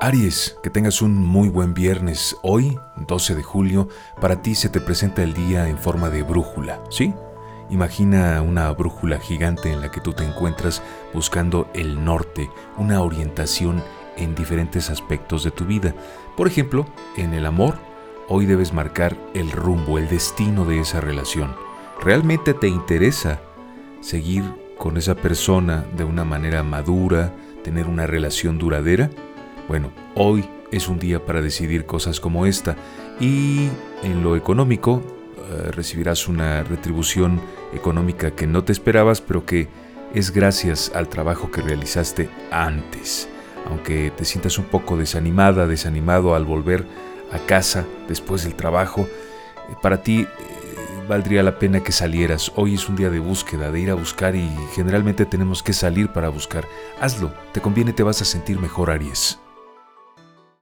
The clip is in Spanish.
Aries, que tengas un muy buen viernes. Hoy, 12 de julio, para ti se te presenta el día en forma de brújula, ¿sí? Imagina una brújula gigante en la que tú te encuentras buscando el norte, una orientación en diferentes aspectos de tu vida. Por ejemplo, en el amor, hoy debes marcar el rumbo, el destino de esa relación. ¿Realmente te interesa seguir con esa persona de una manera madura, tener una relación duradera? Bueno, hoy es un día para decidir cosas como esta y en lo económico eh, recibirás una retribución económica que no te esperabas, pero que es gracias al trabajo que realizaste antes. Aunque te sientas un poco desanimada, desanimado al volver a casa después del trabajo, eh, para ti eh, valdría la pena que salieras. Hoy es un día de búsqueda, de ir a buscar y generalmente tenemos que salir para buscar. Hazlo, te conviene, te vas a sentir mejor, Aries.